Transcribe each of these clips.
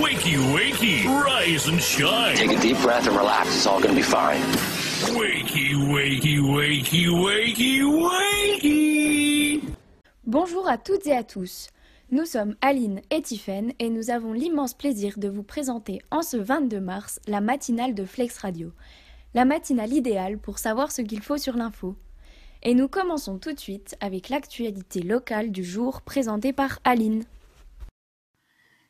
Wakey, wakey, rise and shine. Take a deep breath and relax. It's all going to be fine. Wakey, wakey, wakey, wakey, wakey. Bonjour à toutes et à tous. Nous sommes Aline et Tiffaine et nous avons l'immense plaisir de vous présenter en ce 22 mars la matinale de Flex Radio. La matinale idéale pour savoir ce qu'il faut sur l'info. Et nous commençons tout de suite avec l'actualité locale du jour présentée par Aline.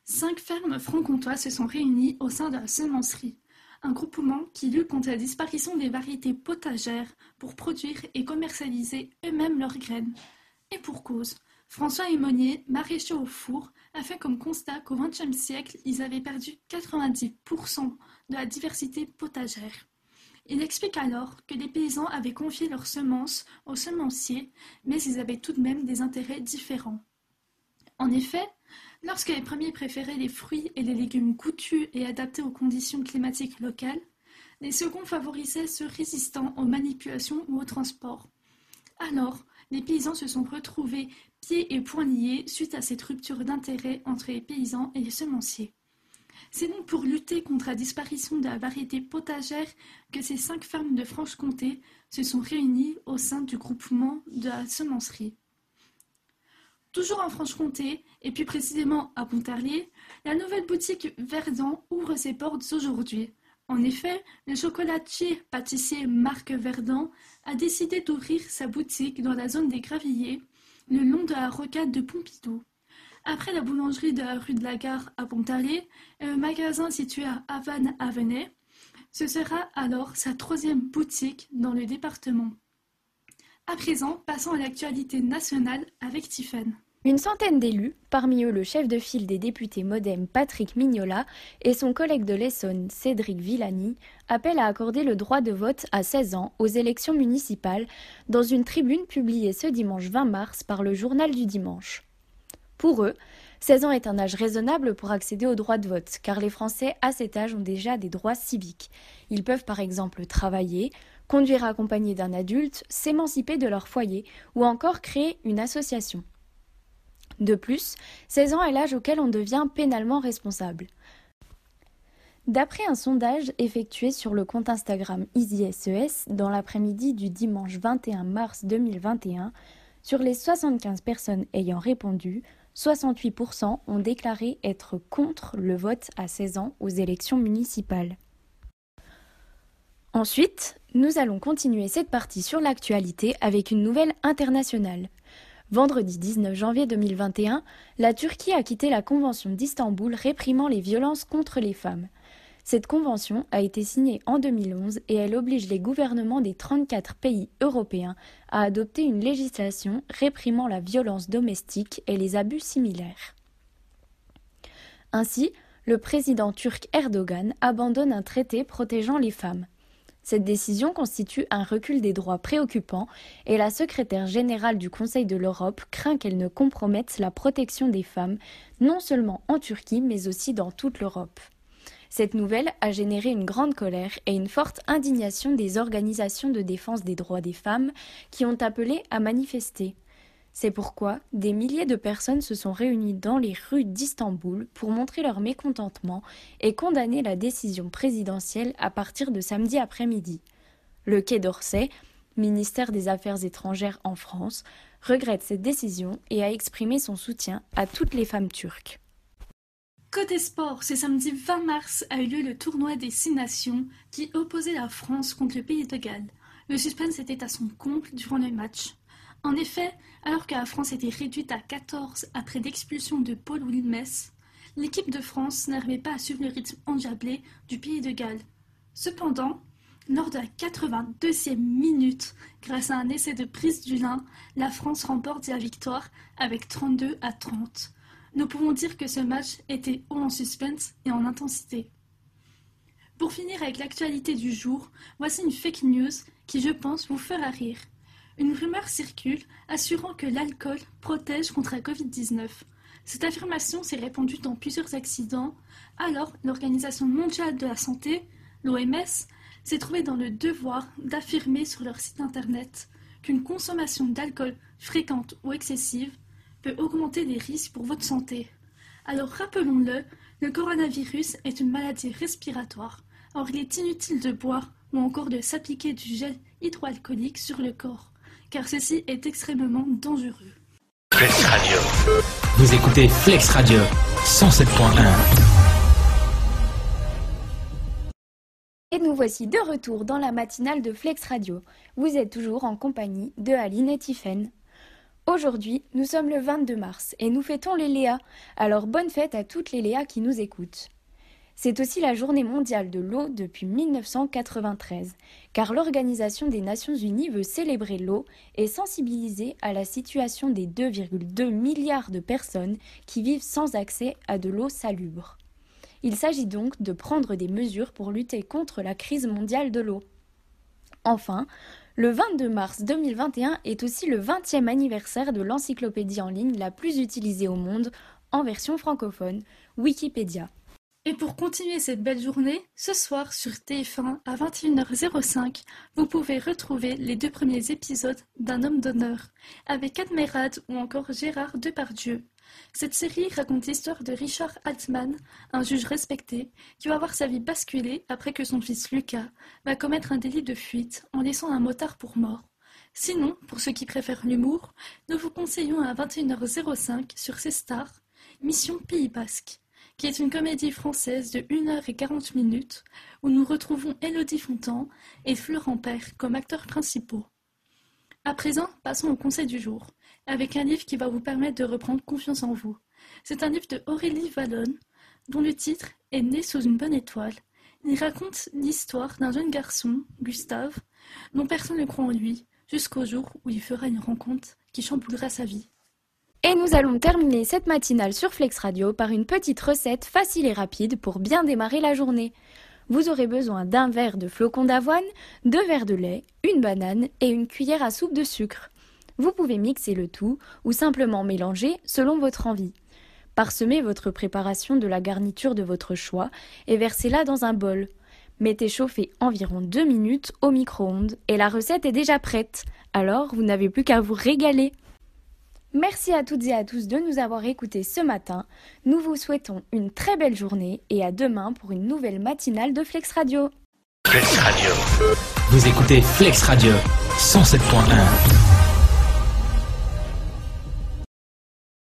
Cinq fermes franc-comtois se sont réunies au sein de la semencerie, un groupement qui lutte contre la disparition des variétés potagères pour produire et commercialiser eux-mêmes leurs graines. Et pour cause, François Émonier, maraîcher au four, a fait comme constat qu'au XXe siècle, ils avaient perdu 90% de la diversité potagère. Il explique alors que les paysans avaient confié leurs semences aux semenciers, mais ils avaient tout de même des intérêts différents. En effet, lorsque les premiers préféraient les fruits et les légumes goûtus et adaptés aux conditions climatiques locales, les seconds favorisaient ceux résistants aux manipulations ou au transport. Alors, les paysans se sont retrouvés pieds et poings liés suite à cette rupture d'intérêt entre les paysans et les semenciers. C'est donc pour lutter contre la disparition de la variété potagère que ces cinq fermes de Franche-Comté se sont réunies au sein du groupement de la semencerie. Toujours en Franche-Comté, et plus précisément à Pontarlier, la nouvelle boutique Verdun ouvre ses portes aujourd'hui. En effet, le chocolatier pâtissier Marc Verdun a décidé d'ouvrir sa boutique dans la zone des Gravilliers, le long de la rocade de Pompidou. Après la boulangerie de la rue de la Gare à Pontarlier et le magasin situé à Havane-Avenay, ce sera alors sa troisième boutique dans le département. À présent, passons à l'actualité nationale avec Tiffen. Une centaine d'élus, parmi eux le chef de file des députés modem Patrick Mignola et son collègue de l'Essonne Cédric Villani, appellent à accorder le droit de vote à 16 ans aux élections municipales dans une tribune publiée ce dimanche 20 mars par le journal du dimanche. Pour eux, 16 ans est un âge raisonnable pour accéder au droit de vote, car les Français à cet âge ont déjà des droits civiques. Ils peuvent par exemple travailler, conduire accompagné d'un adulte, s'émanciper de leur foyer ou encore créer une association. De plus, 16 ans est l'âge auquel on devient pénalement responsable. D'après un sondage effectué sur le compte Instagram EasySES dans l'après-midi du dimanche 21 mars 2021, sur les 75 personnes ayant répondu, 68% ont déclaré être contre le vote à 16 ans aux élections municipales. Ensuite, nous allons continuer cette partie sur l'actualité avec une nouvelle internationale. Vendredi 19 janvier 2021, la Turquie a quitté la Convention d'Istanbul réprimant les violences contre les femmes. Cette convention a été signée en 2011 et elle oblige les gouvernements des 34 pays européens à adopter une législation réprimant la violence domestique et les abus similaires. Ainsi, le président turc Erdogan abandonne un traité protégeant les femmes. Cette décision constitue un recul des droits préoccupant et la secrétaire générale du Conseil de l'Europe craint qu'elle ne compromette la protection des femmes, non seulement en Turquie, mais aussi dans toute l'Europe. Cette nouvelle a généré une grande colère et une forte indignation des organisations de défense des droits des femmes qui ont appelé à manifester. C'est pourquoi des milliers de personnes se sont réunies dans les rues d'Istanbul pour montrer leur mécontentement et condamner la décision présidentielle à partir de samedi après-midi. Le Quai d'Orsay, ministère des Affaires étrangères en France, regrette cette décision et a exprimé son soutien à toutes les femmes turques. Côté sport, ce samedi 20 mars a eu lieu le tournoi des Six Nations qui opposait la France contre le pays de Galles. Le suspense était à son comble durant le match. En effet, alors que la France était réduite à 14 après l'expulsion de Paul Wilmes, l'équipe de France n'arrivait pas à suivre le rythme endiablé du pays de Galles. Cependant, lors de la 82e minute, grâce à un essai de prise du lin, la France remporte la victoire avec 32 à 30. Nous pouvons dire que ce match était haut en suspense et en intensité. Pour finir avec l'actualité du jour, voici une fake news qui, je pense, vous fera rire. Une rumeur circule assurant que l'alcool protège contre la Covid-19. Cette affirmation s'est répandue dans plusieurs accidents, alors l'Organisation mondiale de la santé, l'OMS, s'est trouvée dans le devoir d'affirmer sur leur site internet qu'une consommation d'alcool fréquente ou excessive peut augmenter les risques pour votre santé. Alors rappelons-le, le coronavirus est une maladie respiratoire. Or il est inutile de boire ou encore de s'appliquer du gel hydroalcoolique sur le corps, car ceci est extrêmement dangereux. Flex Radio. Vous écoutez Flex Radio 107.1. Et nous voici de retour dans la matinale de Flex Radio. Vous êtes toujours en compagnie de Aline et Tiffen. Aujourd'hui, nous sommes le 22 mars et nous fêtons les Léas. Alors bonne fête à toutes les Léas qui nous écoutent. C'est aussi la journée mondiale de l'eau depuis 1993, car l'Organisation des Nations Unies veut célébrer l'eau et sensibiliser à la situation des 2,2 milliards de personnes qui vivent sans accès à de l'eau salubre. Il s'agit donc de prendre des mesures pour lutter contre la crise mondiale de l'eau. Enfin, le 22 mars 2021 est aussi le 20e anniversaire de l'encyclopédie en ligne la plus utilisée au monde en version francophone, Wikipédia. Et pour continuer cette belle journée, ce soir sur TF1 à 21h05, vous pouvez retrouver les deux premiers épisodes d'Un homme d'honneur avec Admirad ou encore Gérard Depardieu. Cette série raconte l'histoire de Richard Altman, un juge respecté, qui va voir sa vie basculer après que son fils Lucas va commettre un délit de fuite en laissant un motard pour mort. Sinon, pour ceux qui préfèrent l'humour, nous vous conseillons à 21h05 sur ces stars Mission Pays Basque, qui est une comédie française de 1h40 minutes où nous retrouvons Élodie Fontan et Florent Père comme acteurs principaux. À présent, passons au conseil du jour avec un livre qui va vous permettre de reprendre confiance en vous. C'est un livre de Aurélie Vallone, dont le titre est Né sous une bonne étoile. Il raconte l'histoire d'un jeune garçon, Gustave, dont personne ne croit en lui, jusqu'au jour où il fera une rencontre qui chamboulera sa vie. Et nous allons terminer cette matinale sur Flex Radio par une petite recette facile et rapide pour bien démarrer la journée. Vous aurez besoin d'un verre de flocons d'avoine, deux verres de lait, une banane et une cuillère à soupe de sucre. Vous pouvez mixer le tout ou simplement mélanger selon votre envie. Parsemez votre préparation de la garniture de votre choix et versez-la dans un bol. Mettez chauffer environ 2 minutes au micro-ondes et la recette est déjà prête. Alors, vous n'avez plus qu'à vous régaler. Merci à toutes et à tous de nous avoir écoutés ce matin. Nous vous souhaitons une très belle journée et à demain pour une nouvelle matinale de Flex Radio. Flex Radio. Vous écoutez Flex Radio 107.1.